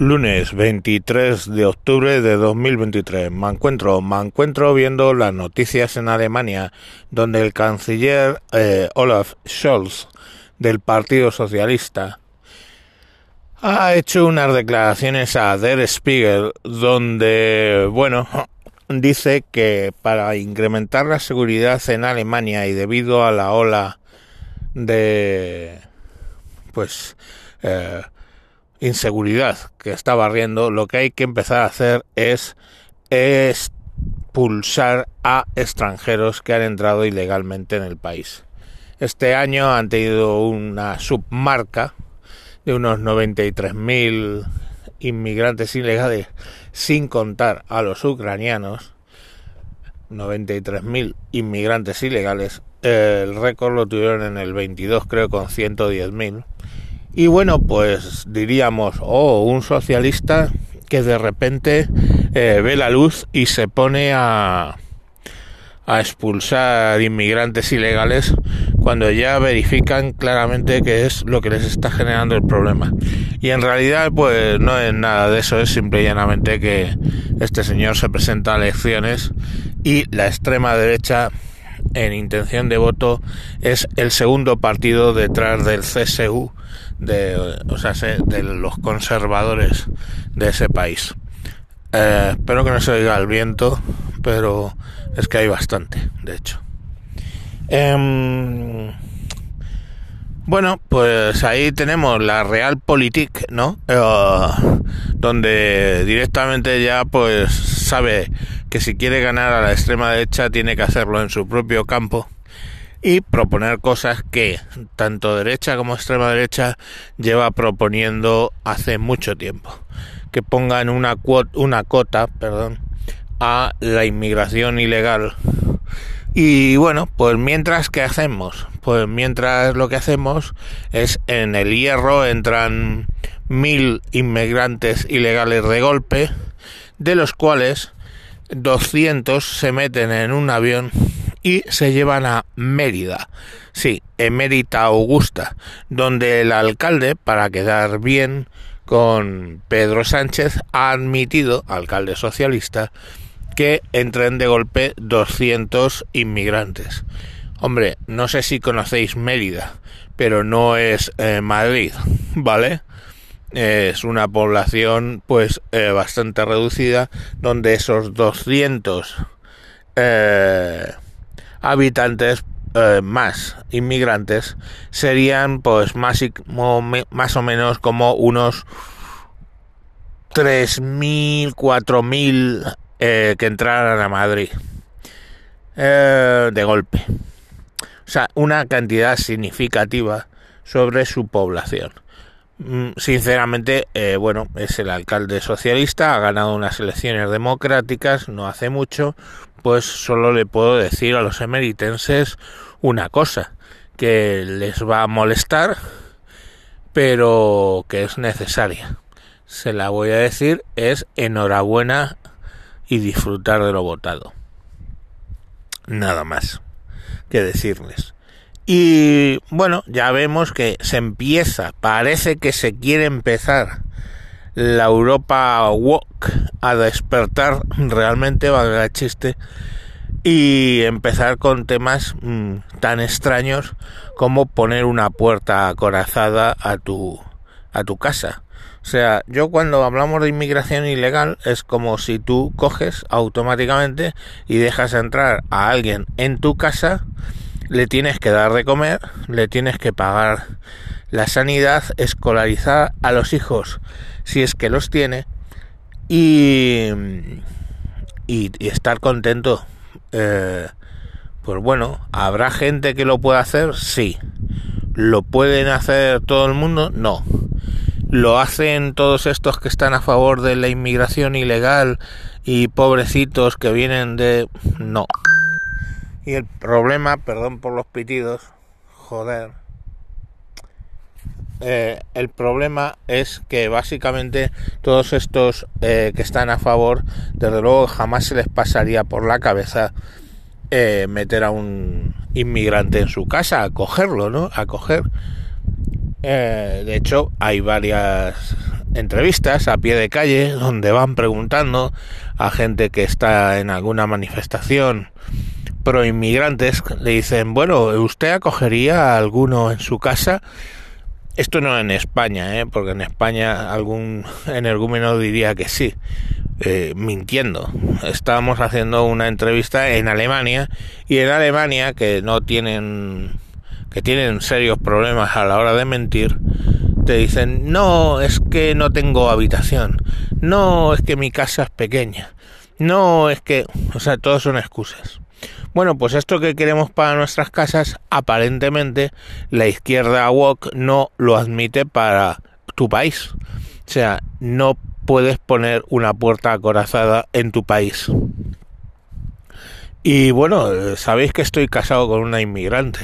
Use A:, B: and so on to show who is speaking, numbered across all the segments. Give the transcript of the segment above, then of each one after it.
A: Lunes 23 de octubre de 2023. Me encuentro, me encuentro viendo las noticias en Alemania, donde el canciller eh, Olaf Scholz del Partido Socialista ha hecho unas declaraciones a Der Spiegel, donde, bueno, dice que para incrementar la seguridad en Alemania y debido a la ola de, pues, eh, inseguridad que está barriendo, lo que hay que empezar a hacer es expulsar a extranjeros que han entrado ilegalmente en el país. Este año han tenido una submarca de unos 93.000 inmigrantes ilegales, sin contar a los ucranianos. 93.000 inmigrantes ilegales. El récord lo tuvieron en el 22, creo, con 110.000. Y bueno, pues diríamos, oh, un socialista que de repente eh, ve la luz y se pone a, a expulsar inmigrantes ilegales cuando ya verifican claramente que es lo que les está generando el problema. Y en realidad, pues no es nada de eso, es simple y llanamente que este señor se presenta a elecciones y la extrema derecha en intención de voto es el segundo partido detrás del CSU, de, o sea, de los conservadores de ese país. Eh, espero que no se oiga el viento, pero es que hay bastante, de hecho. Em, bueno, pues ahí tenemos la Realpolitik, ¿no? Eh, donde directamente ya pues sabe que si quiere ganar a la extrema derecha tiene que hacerlo en su propio campo y proponer cosas que tanto derecha como extrema derecha lleva proponiendo hace mucho tiempo. Que pongan una, cuota, una cota perdón, a la inmigración ilegal y bueno, pues mientras, ¿qué hacemos? Pues mientras lo que hacemos es en el hierro entran mil inmigrantes ilegales de golpe, de los cuales 200 se meten en un avión y se llevan a Mérida. Sí, Emérita Augusta, donde el alcalde, para quedar bien con Pedro Sánchez, ha admitido, alcalde socialista, que entren de golpe 200 inmigrantes. Hombre, no sé si conocéis Mérida, pero no es eh, Madrid, ¿vale? Es una población pues eh, bastante reducida donde esos 200 eh, habitantes más inmigrantes serían pues más, más o menos como unos 3.000, 4.000 eh, que entraran a Madrid eh, de golpe. O sea, una cantidad significativa sobre su población. Mm, sinceramente, eh, bueno, es el alcalde socialista, ha ganado unas elecciones democráticas, no hace mucho, pues solo le puedo decir a los emeritenses una cosa, que les va a molestar, pero que es necesaria. Se la voy a decir, es enhorabuena y disfrutar de lo votado. Nada más que decirles. Y bueno, ya vemos que se empieza, parece que se quiere empezar la Europa Walk a despertar realmente, valga el chiste, y empezar con temas mm, tan extraños como poner una puerta acorazada a tu, a tu casa. O sea, yo cuando hablamos de inmigración ilegal es como si tú coges automáticamente y dejas entrar a alguien en tu casa, le tienes que dar de comer, le tienes que pagar la sanidad, escolarizar a los hijos si es que los tiene y, y, estar contento. Eh, pues bueno, ¿habrá gente que lo pueda hacer? Sí. ¿Lo pueden hacer todo el mundo? No lo hacen todos estos que están a favor de la inmigración ilegal y pobrecitos que vienen de... No. Y el problema, perdón por los pitidos, joder. Eh, el problema es que básicamente todos estos eh, que están a favor, desde luego jamás se les pasaría por la cabeza eh, meter a un inmigrante en su casa, acogerlo, ¿no? Acoger eh, de hecho, hay varias entrevistas a pie de calle donde van preguntando a gente que está en alguna manifestación pro inmigrantes, le dicen, bueno, ¿usted acogería a alguno en su casa? Esto no en España, ¿eh? porque en España algún energúmeno diría que sí, eh, mintiendo. Estábamos haciendo una entrevista en Alemania y en Alemania que no tienen que tienen serios problemas a la hora de mentir, te dicen, no, es que no tengo habitación, no, es que mi casa es pequeña, no, es que, o sea, todos son excusas. Bueno, pues esto que queremos para nuestras casas, aparentemente la izquierda woke no lo admite para tu país. O sea, no puedes poner una puerta acorazada en tu país. Y bueno, sabéis que estoy casado con una inmigrante.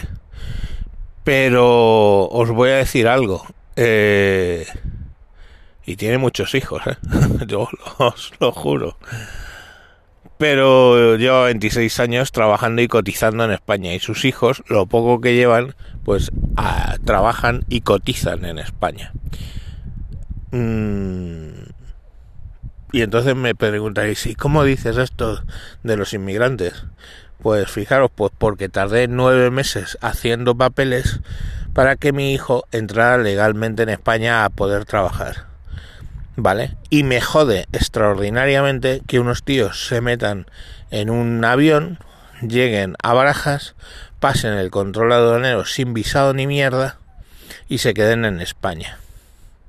A: Pero os voy a decir algo. Eh, y tiene muchos hijos, ¿eh? yo os lo juro pero lleva 26 años trabajando y cotizando en España y sus hijos, lo poco que llevan, pues trabajan y cotizan en España. Mm. Y entonces me preguntaréis, ¿y cómo dices esto de los inmigrantes? Pues fijaros, pues porque tardé nueve meses haciendo papeles para que mi hijo entrara legalmente en España a poder trabajar. ¿Vale? Y me jode extraordinariamente que unos tíos se metan en un avión, lleguen a Barajas, pasen el control aduanero sin visado ni mierda y se queden en España,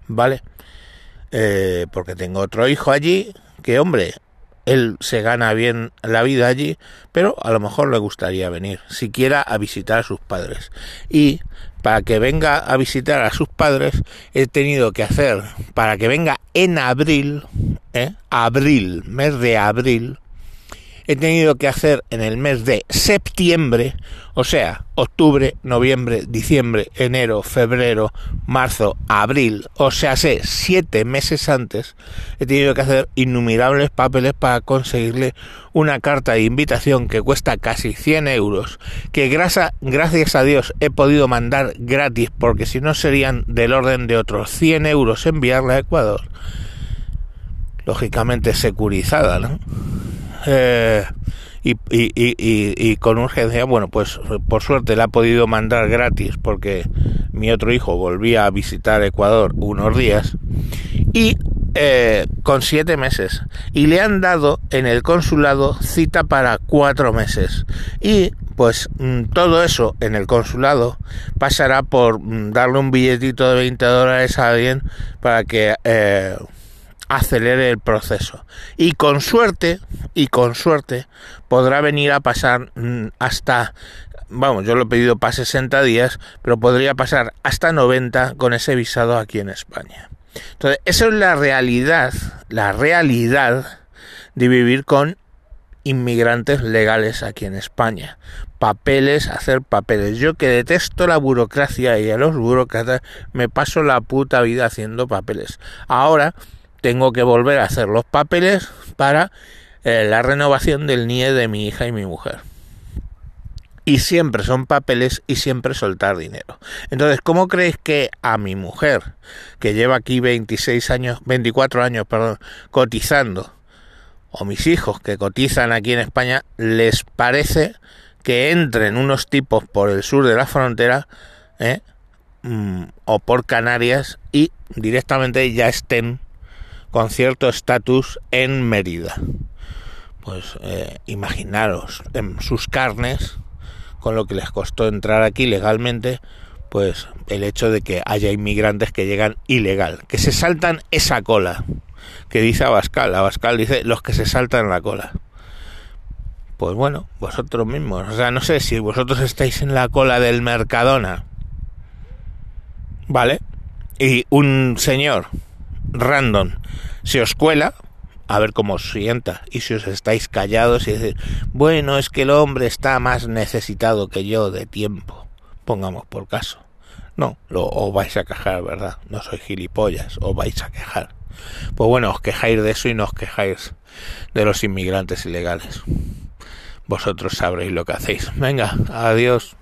A: ¿vale? Eh, porque tengo otro hijo allí que, hombre, él se gana bien la vida allí, pero a lo mejor le gustaría venir, siquiera a visitar a sus padres. Y para que venga a visitar a sus padres, he tenido que hacer, para que venga en abril, ¿eh? abril, mes de abril, he tenido que hacer en el mes de septiembre, o sea, octubre, noviembre, diciembre, enero, febrero, marzo, abril, o sea, sé, siete meses antes, he tenido que hacer innumerables papeles para conseguirle una carta de invitación que cuesta casi 100 euros, que gracias, gracias a Dios he podido mandar gratis, porque si no serían del orden de otros 100 euros enviarla a Ecuador. Lógicamente securizada, ¿no? Eh, y, con urgencia, bueno, pues por suerte la ha podido mandar gratis porque mi otro hijo volvía a visitar Ecuador unos días y eh, con siete meses y le han dado en el consulado cita para cuatro meses y pues mm, todo eso en el consulado pasará por mm, darle un billetito de 20 dólares a alguien para que eh, acelere el proceso. Y con suerte, y con suerte, podrá venir a pasar mm, hasta, vamos, yo lo he pedido para 60 días, pero podría pasar hasta 90 con ese visado aquí en España. Entonces, esa es la realidad, la realidad de vivir con inmigrantes legales aquí en España. Papeles, hacer papeles. Yo que detesto la burocracia y a los burócratas me paso la puta vida haciendo papeles. Ahora tengo que volver a hacer los papeles para eh, la renovación del NIE de mi hija y mi mujer. Y siempre son papeles y siempre soltar dinero. Entonces, ¿cómo creéis que a mi mujer, que lleva aquí 26 años, 24 años, perdón, cotizando, o mis hijos que cotizan aquí en España, les parece que entren unos tipos por el sur de la frontera, eh, mm, o por Canarias, y directamente ya estén con cierto estatus en Mérida. Pues eh, imaginaros en sus carnes, con lo que les costó entrar aquí legalmente, pues el hecho de que haya inmigrantes que llegan ilegal, que se saltan esa cola, que dice Abascal. Abascal dice los que se saltan la cola. Pues bueno, vosotros mismos. O sea, no sé si vosotros estáis en la cola del Mercadona. ¿Vale? Y un señor random se os cuela, a ver cómo os sienta, y si os estáis callados y decir, bueno, es que el hombre está más necesitado que yo de tiempo, pongamos por caso. No, lo, os vais a quejar, ¿verdad? No soy gilipollas, os vais a quejar. Pues bueno, os quejáis de eso y no os quejáis de los inmigrantes ilegales. Vosotros sabréis lo que hacéis. Venga, adiós.